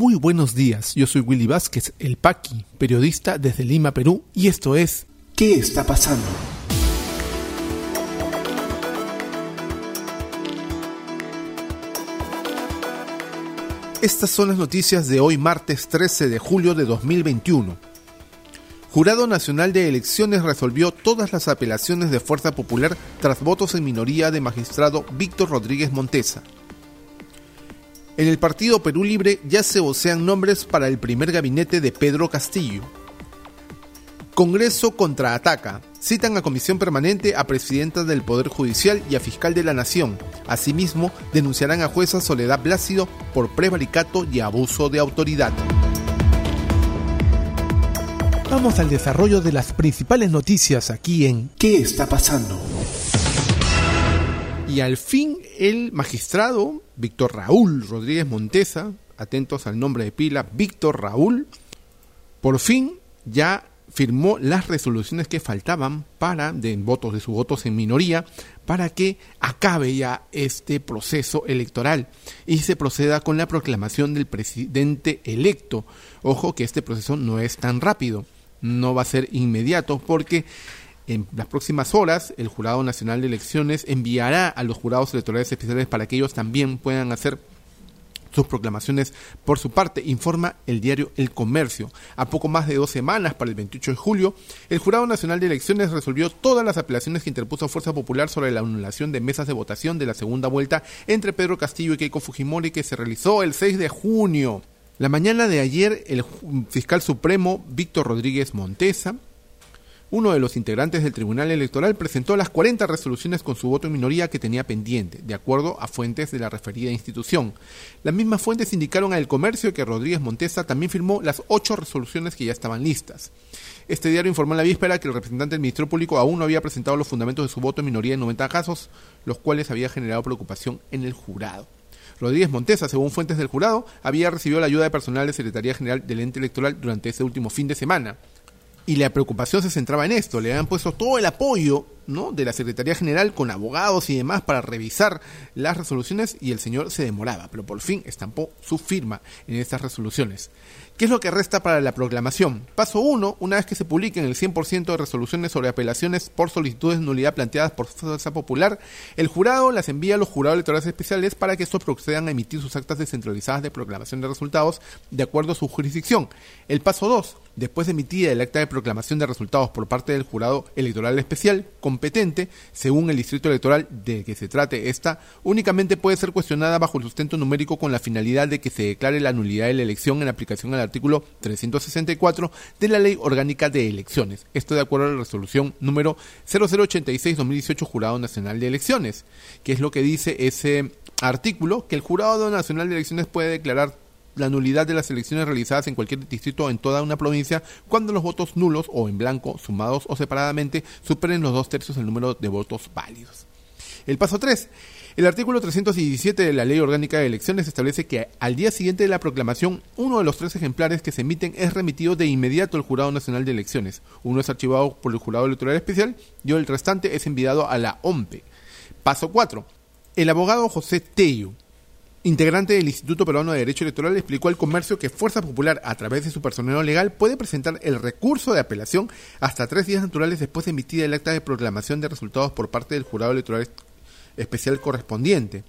Muy buenos días, yo soy Willy Vázquez, el Paqui, periodista desde Lima, Perú, y esto es ¿Qué está pasando? Estas son las noticias de hoy martes 13 de julio de 2021. Jurado Nacional de Elecciones resolvió todas las apelaciones de Fuerza Popular tras votos en minoría de magistrado Víctor Rodríguez Montesa. En el partido Perú Libre ya se vocean nombres para el primer gabinete de Pedro Castillo. Congreso contraataca. Citan a comisión permanente a presidenta del Poder Judicial y a fiscal de la Nación. Asimismo, denunciarán a jueza Soledad Plácido por prevaricato y abuso de autoridad. Vamos al desarrollo de las principales noticias aquí en ¿Qué está pasando? Al fin el magistrado Víctor Raúl Rodríguez Montesa, atentos al nombre de pila, Víctor Raúl, por fin ya firmó las resoluciones que faltaban para, de votos de sus votos en minoría, para que acabe ya este proceso electoral y se proceda con la proclamación del presidente electo. Ojo que este proceso no es tan rápido, no va a ser inmediato porque en las próximas horas el Jurado Nacional de Elecciones enviará a los jurados electorales especiales para que ellos también puedan hacer sus proclamaciones por su parte, informa el diario El Comercio. A poco más de dos semanas, para el 28 de julio, el Jurado Nacional de Elecciones resolvió todas las apelaciones que interpuso Fuerza Popular sobre la anulación de mesas de votación de la segunda vuelta entre Pedro Castillo y Keiko Fujimori que se realizó el 6 de junio. La mañana de ayer, el fiscal supremo Víctor Rodríguez Montesa uno de los integrantes del Tribunal Electoral presentó las 40 resoluciones con su voto en minoría que tenía pendiente, de acuerdo a fuentes de la referida institución. Las mismas fuentes indicaron al comercio que Rodríguez Montesa también firmó las ocho resoluciones que ya estaban listas. Este diario informó en la víspera que el representante del Ministerio Público aún no había presentado los fundamentos de su voto en minoría en 90 casos, los cuales había generado preocupación en el jurado. Rodríguez Montesa, según fuentes del jurado, había recibido la ayuda de personal de Secretaría General del ente electoral durante ese último fin de semana y la preocupación se centraba en esto. Le habían puesto todo el apoyo ¿no? de la Secretaría General con abogados y demás para revisar las resoluciones y el señor se demoraba, pero por fin estampó su firma en estas resoluciones. ¿Qué es lo que resta para la proclamación? Paso 1. Una vez que se publiquen el 100% de resoluciones sobre apelaciones por solicitudes de nulidad planteadas por Fuerza Popular, el jurado las envía a los jurados electorales especiales para que estos procedan a emitir sus actas descentralizadas de proclamación de resultados de acuerdo a su jurisdicción. El paso 2. Después de emitida el acta de proclamación de resultados por parte del jurado electoral especial competente, según el distrito electoral de que se trate esta, únicamente puede ser cuestionada bajo el sustento numérico con la finalidad de que se declare la nulidad de la elección en aplicación a la artículo 364 de la Ley Orgánica de Elecciones. Esto de acuerdo a la resolución número 0086-2018 Jurado Nacional de Elecciones, que es lo que dice ese artículo, que el Jurado Nacional de Elecciones puede declarar la nulidad de las elecciones realizadas en cualquier distrito en toda una provincia cuando los votos nulos o en blanco, sumados o separadamente, superen los dos tercios del número de votos válidos. El paso 3. El artículo 317 de la Ley Orgánica de Elecciones establece que al día siguiente de la proclamación, uno de los tres ejemplares que se emiten es remitido de inmediato al Jurado Nacional de Elecciones. Uno es archivado por el Jurado Electoral Especial y el restante es enviado a la OMPE. Paso 4. El abogado José Tello, integrante del Instituto Peruano de Derecho Electoral, explicó al comercio que Fuerza Popular, a través de su personal legal, puede presentar el recurso de apelación hasta tres días naturales después de emitida el acta de proclamación de resultados por parte del Jurado Electoral especial correspondiente.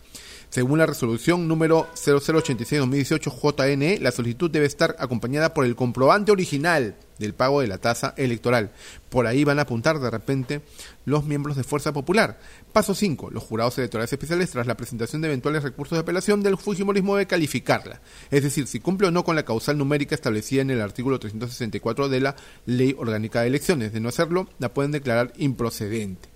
Según la resolución número 0086-2018 JNE, la solicitud debe estar acompañada por el comprobante original del pago de la tasa electoral. Por ahí van a apuntar de repente los miembros de Fuerza Popular. Paso 5. Los jurados electorales especiales, tras la presentación de eventuales recursos de apelación del Fujimorismo, debe calificarla. Es decir, si cumple o no con la causal numérica establecida en el artículo 364 de la Ley Orgánica de Elecciones. De no hacerlo, la pueden declarar improcedente.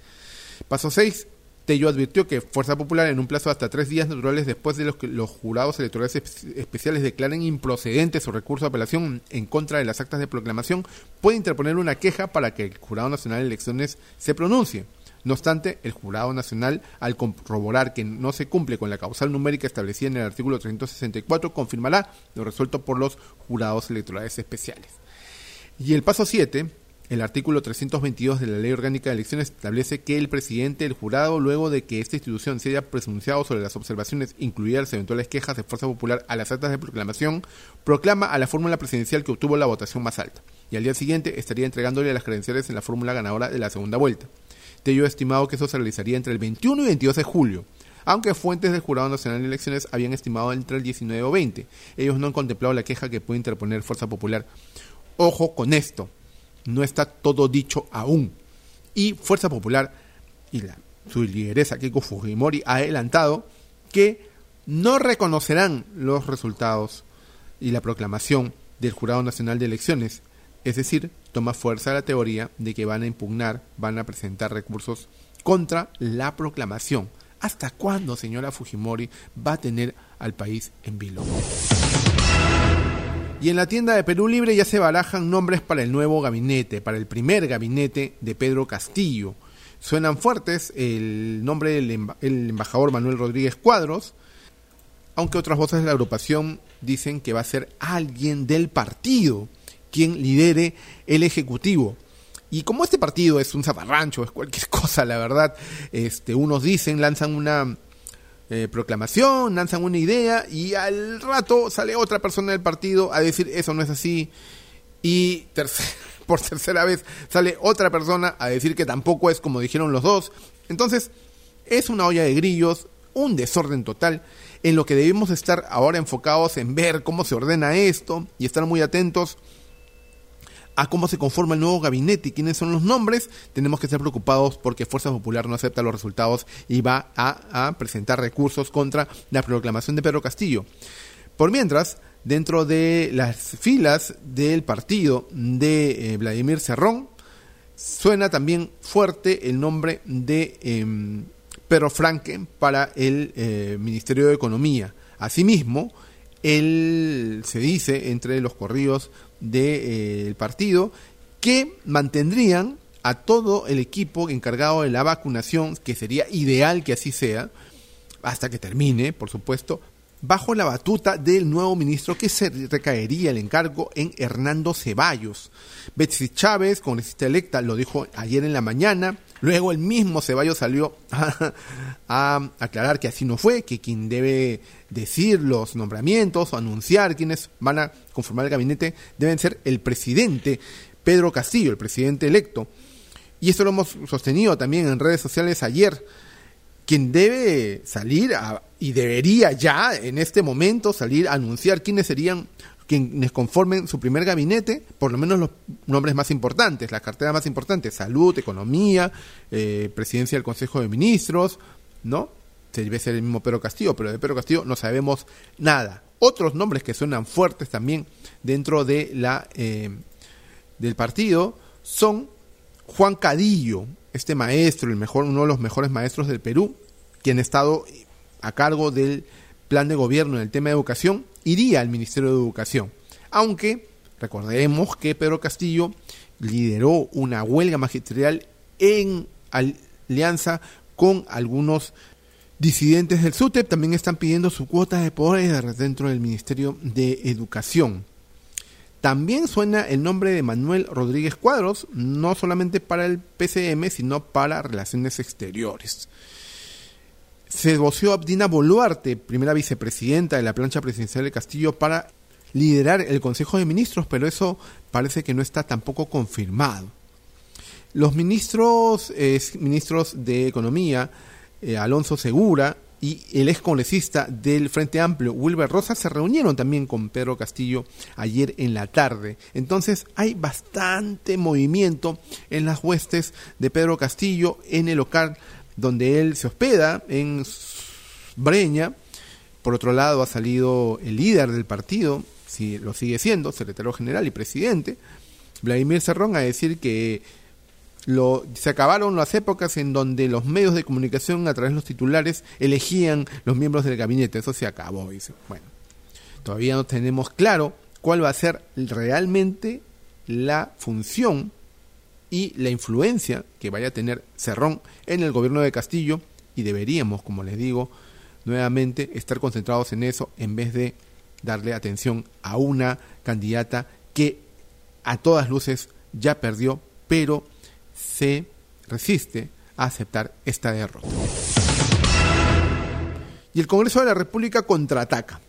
Paso 6 Tello advirtió que Fuerza Popular, en un plazo de hasta tres días naturales después de los que los jurados electorales especiales declaren improcedente su recurso de apelación en contra de las actas de proclamación, puede interponer una queja para que el Jurado Nacional de Elecciones se pronuncie. No obstante, el Jurado Nacional, al corroborar que no se cumple con la causal numérica establecida en el artículo 364, confirmará lo resuelto por los jurados electorales especiales. Y el paso 7 el artículo 322 de la Ley Orgánica de Elecciones establece que el presidente del jurado, luego de que esta institución se haya presunciado sobre las observaciones, incluidas las eventuales quejas de Fuerza Popular a las actas de proclamación, proclama a la fórmula presidencial que obtuvo la votación más alta, y al día siguiente estaría entregándole las credenciales en la fórmula ganadora de la segunda vuelta. Tello ha estimado que eso se realizaría entre el 21 y 22 de julio, aunque fuentes del Jurado Nacional de Elecciones habían estimado entre el 19 o 20. Ellos no han contemplado la queja que puede interponer Fuerza Popular. Ojo con esto no está todo dicho aún. Y Fuerza Popular y la, su lideresa Keiko Fujimori ha adelantado que no reconocerán los resultados y la proclamación del Jurado Nacional de Elecciones. Es decir, toma fuerza la teoría de que van a impugnar, van a presentar recursos contra la proclamación. ¿Hasta cuándo, señora Fujimori, va a tener al país en vilo? Y en la tienda de Perú Libre ya se barajan nombres para el nuevo gabinete, para el primer gabinete de Pedro Castillo. Suenan fuertes el nombre del embajador Manuel Rodríguez Cuadros, aunque otras voces de la agrupación dicen que va a ser alguien del partido quien lidere el Ejecutivo. Y como este partido es un zaparrancho, es cualquier cosa, la verdad, este, unos dicen, lanzan una eh, proclamación, lanzan una idea y al rato sale otra persona del partido a decir eso no es así y por tercera vez sale otra persona a decir que tampoco es como dijeron los dos. Entonces es una olla de grillos, un desorden total en lo que debemos estar ahora enfocados en ver cómo se ordena esto y estar muy atentos a cómo se conforma el nuevo gabinete y quiénes son los nombres, tenemos que estar preocupados porque Fuerza Popular no acepta los resultados y va a, presentar recursos contra la proclamación de Pedro Castillo. Por mientras, dentro de las filas del partido de eh, Vladimir Cerrón, suena también fuerte el nombre de em, Pedro Franken para el eh, Ministerio de Economía. Asimismo, él se dice entre los corridos del eh, partido que mantendrían a todo el equipo encargado de la vacunación, que sería ideal que así sea, hasta que termine, por supuesto, bajo la batuta del nuevo ministro que se recaería el encargo en Hernando Ceballos. Betsy Chávez, congresista electa, lo dijo ayer en la mañana. Luego el mismo Ceballos salió a, a, aclarar que así no fue, que quien debe decir los nombramientos o anunciar quienes van a conformar el gabinete deben ser el presidente Pedro Castillo, el presidente electo. Y esto lo hemos sostenido también en redes sociales ayer. Quien debe salir y debería ya en este momento salir a anunciar quiénes serían quienes conformen su primer gabinete, por lo menos los nombres más importantes, las carteras más importantes, salud, economía, eh, presidencia del Consejo de Ministros, ¿no? debe ser el mismo Pedro Castillo, pero de Pedro Castillo no sabemos nada. Otros nombres que suenan fuertes también dentro de la, eh, del partido son Juan Cadillo, este maestro, el mejor, uno de los mejores maestros del Perú, quien ha estado a cargo del plan de gobierno en el tema de educación, iría al Ministerio de Educación. Aunque recordemos que Pedro Castillo lideró una huelga magisterial en alianza con algunos Disidentes del SUTEP también están pidiendo su cuota de poder dentro del Ministerio de Educación. También suena el nombre de Manuel Rodríguez Cuadros, no solamente para el PCM, sino para Relaciones Exteriores. Se voció Abdina Boluarte, primera vicepresidenta de la plancha presidencial de Castillo, para liderar el Consejo de Ministros, pero eso parece que no está tampoco confirmado. Los ministros, ministros de Economía, eh, Alonso Segura y el ex congresista del Frente Amplio, Wilber Rosa, se reunieron también con Pedro Castillo ayer en la tarde. Entonces hay bastante movimiento en las huestes de Pedro Castillo en el local donde él se hospeda, en Breña. Por otro lado, ha salido el líder del partido, si lo sigue siendo, secretario general y presidente, Vladimir Cerrón, a decir que se acabaron las épocas en donde los medios de comunicación a través de los titulares elegían los miembros del gabinete. Eso se acabó. Dice. Bueno, todavía no tenemos claro cuál va a ser realmente la función y la influencia que vaya a tener Cerrón en el gobierno de Castillo y deberíamos, como les digo, nuevamente estar concentrados en eso en vez de darle atención a una candidata que a todas luces ya perdió pero se resiste a aceptar esta derrota. Y el Congreso de la República contraataca.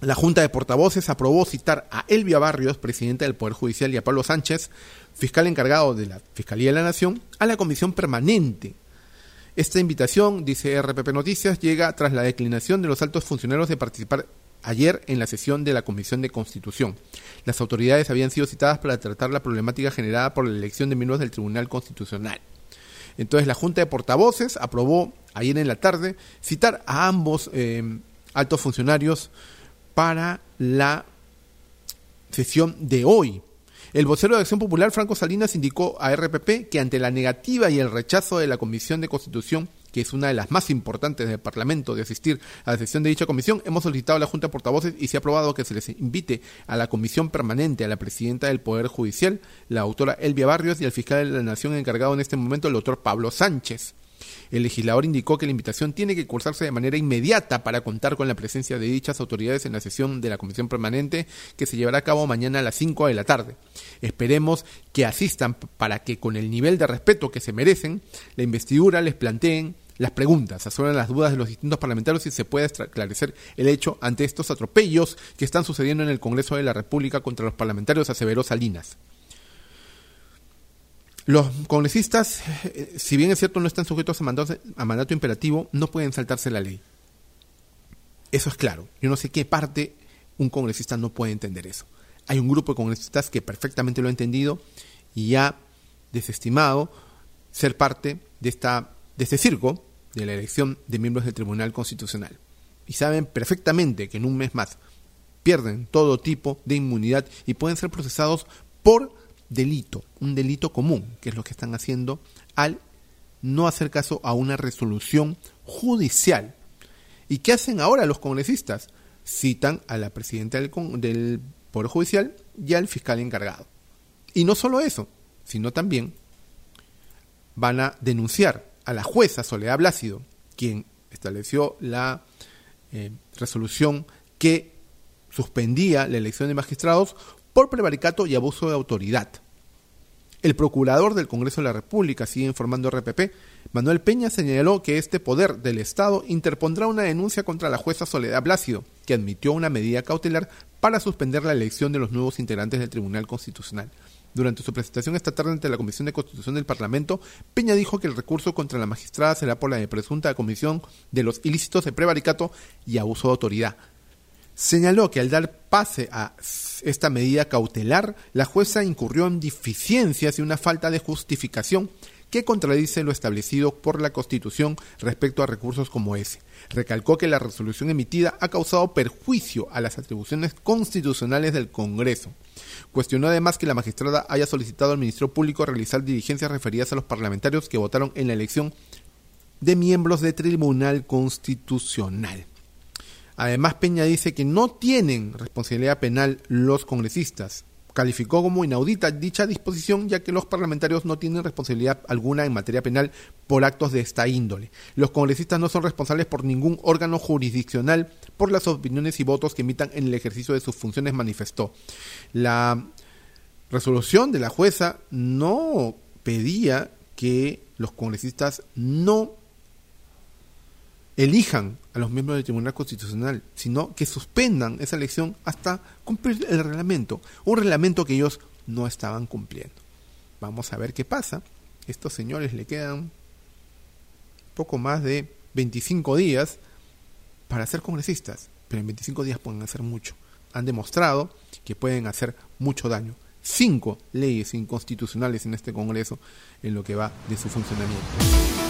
La Junta de Portavoces aprobó citar a Elvia Barrios, presidenta del Poder Judicial, y a Pablo Sánchez, fiscal encargado de la Fiscalía de la Nación, a la comisión permanente. Esta invitación, dice RPP Noticias, llega tras la declinación de los altos funcionarios de participar ayer en la sesión de la Comisión de Constitución. Las autoridades habían sido citadas para tratar la problemática generada por la elección de miembros del Tribunal Constitucional. Entonces la Junta de Portavoces aprobó ayer en la tarde citar a ambos eh, altos funcionarios para la sesión de hoy. El vocero de Acción Popular, Franco Salinas, indicó a RPP que ante la negativa y el rechazo de la Comisión de Constitución, que es una de las más importantes del Parlamento de asistir a la sesión de dicha comisión, hemos solicitado a la Junta de Portavoces y se ha aprobado que se les invite a la comisión permanente a la presidenta del Poder Judicial, la autora Elvia Barrios, y al fiscal de la Nación encargado en este momento, el doctor Pablo Sánchez. El legislador indicó que la invitación tiene que cursarse de manera inmediata para contar con la presencia de dichas autoridades en la sesión de la Comisión Permanente que se llevará a cabo mañana a las 5 de la tarde. Esperemos que asistan para que con el nivel de respeto que se merecen, la investidura les planteen las preguntas, asesoren las dudas de los distintos parlamentarios y se pueda esclarecer el hecho ante estos atropellos que están sucediendo en el Congreso de la República contra los parlamentarios, aseveró Salinas. Los congresistas, si bien es cierto no están sujetos a mandato, a mandato imperativo, no pueden saltarse la ley. Eso es claro. Yo no sé qué parte un congresista no puede entender eso. Hay un grupo de congresistas que perfectamente lo ha entendido y ha desestimado ser parte de, esta, de este circo de la elección de miembros del Tribunal Constitucional. Y saben perfectamente que en un mes más pierden todo tipo de inmunidad y pueden ser procesados por delito, un delito común, que es lo que están haciendo al no hacer caso a una resolución judicial. ¿Y qué hacen ahora los congresistas? Citan a la presidenta del, del Poder Judicial y al fiscal encargado. Y no solo eso, sino también van a denunciar a la jueza Soledad Blácido, quien estableció la eh, resolución que suspendía la elección de magistrados por prevaricato y abuso de autoridad. El procurador del Congreso de la República, sigue informando RPP, Manuel Peña señaló que este poder del Estado interpondrá una denuncia contra la jueza Soledad Blácido, que admitió una medida cautelar para suspender la elección de los nuevos integrantes del Tribunal Constitucional. Durante su presentación esta tarde ante la Comisión de Constitución del Parlamento, Peña dijo que el recurso contra la magistrada será por la presunta comisión de los ilícitos de prevaricato y abuso de autoridad. Señaló que al dar pase a esta medida cautelar, la jueza incurrió en deficiencias y una falta de justificación que contradice lo establecido por la Constitución respecto a recursos como ese. Recalcó que la resolución emitida ha causado perjuicio a las atribuciones constitucionales del Congreso. Cuestionó además que la magistrada haya solicitado al Ministerio Público realizar diligencias referidas a los parlamentarios que votaron en la elección de miembros del Tribunal Constitucional. Además, Peña dice que no tienen responsabilidad penal los congresistas. Calificó como inaudita dicha disposición ya que los parlamentarios no tienen responsabilidad alguna en materia penal por actos de esta índole. Los congresistas no son responsables por ningún órgano jurisdiccional por las opiniones y votos que emitan en el ejercicio de sus funciones, manifestó. La resolución de la jueza no pedía que los congresistas no elijan a los miembros del Tribunal Constitucional, sino que suspendan esa elección hasta cumplir el reglamento, un reglamento que ellos no estaban cumpliendo. Vamos a ver qué pasa. Estos señores le quedan poco más de 25 días para ser congresistas, pero en 25 días pueden hacer mucho. Han demostrado que pueden hacer mucho daño. Cinco leyes inconstitucionales en este Congreso en lo que va de su funcionamiento.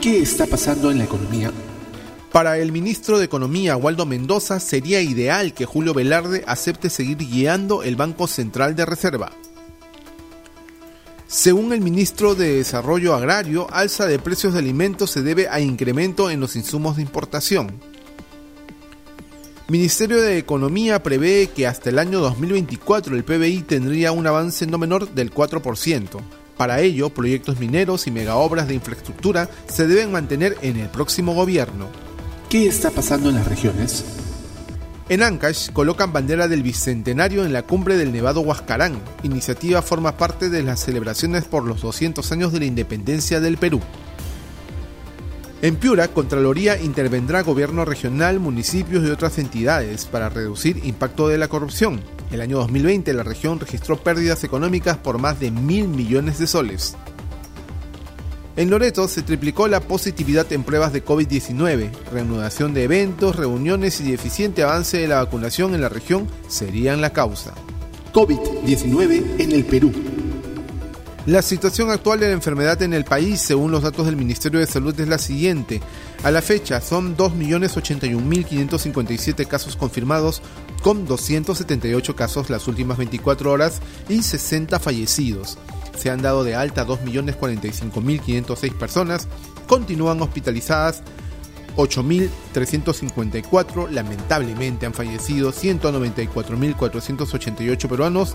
¿Qué está pasando en la economía? Para el ministro de Economía, Waldo Mendoza, sería ideal que Julio Velarde acepte seguir guiando el Banco Central de Reserva. Según el ministro de Desarrollo Agrario, alza de precios de alimentos se debe a incremento en los insumos de importación. Ministerio de Economía prevé que hasta el año 2024 el PBI tendría un avance no menor del 4%. Para ello, proyectos mineros y megaobras de infraestructura se deben mantener en el próximo gobierno. ¿Qué está pasando en las regiones? En Ancash colocan bandera del Bicentenario en la cumbre del Nevado Huascarán. Iniciativa forma parte de las celebraciones por los 200 años de la independencia del Perú. En Piura, Contraloría intervendrá gobierno regional, municipios y otras entidades para reducir impacto de la corrupción. El año 2020 la región registró pérdidas económicas por más de mil millones de soles. En Loreto se triplicó la positividad en pruebas de COVID-19. Reanudación de eventos, reuniones y deficiente avance de la vacunación en la región serían la causa. COVID-19 en el Perú. La situación actual de la enfermedad en el país, según los datos del Ministerio de Salud, es la siguiente. A la fecha son 2.081.557 casos confirmados, con 278 casos las últimas 24 horas y 60 fallecidos. Se han dado de alta 2.045.506 personas, continúan hospitalizadas 8.354, lamentablemente han fallecido 194.488 peruanos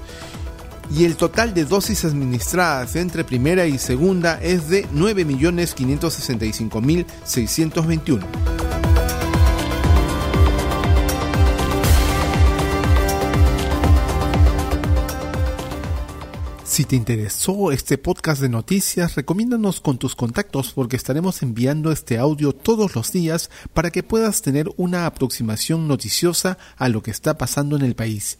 y el total de dosis administradas entre primera y segunda es de 9.565.621. Si te interesó este podcast de noticias, recomiéndanos con tus contactos porque estaremos enviando este audio todos los días para que puedas tener una aproximación noticiosa a lo que está pasando en el país.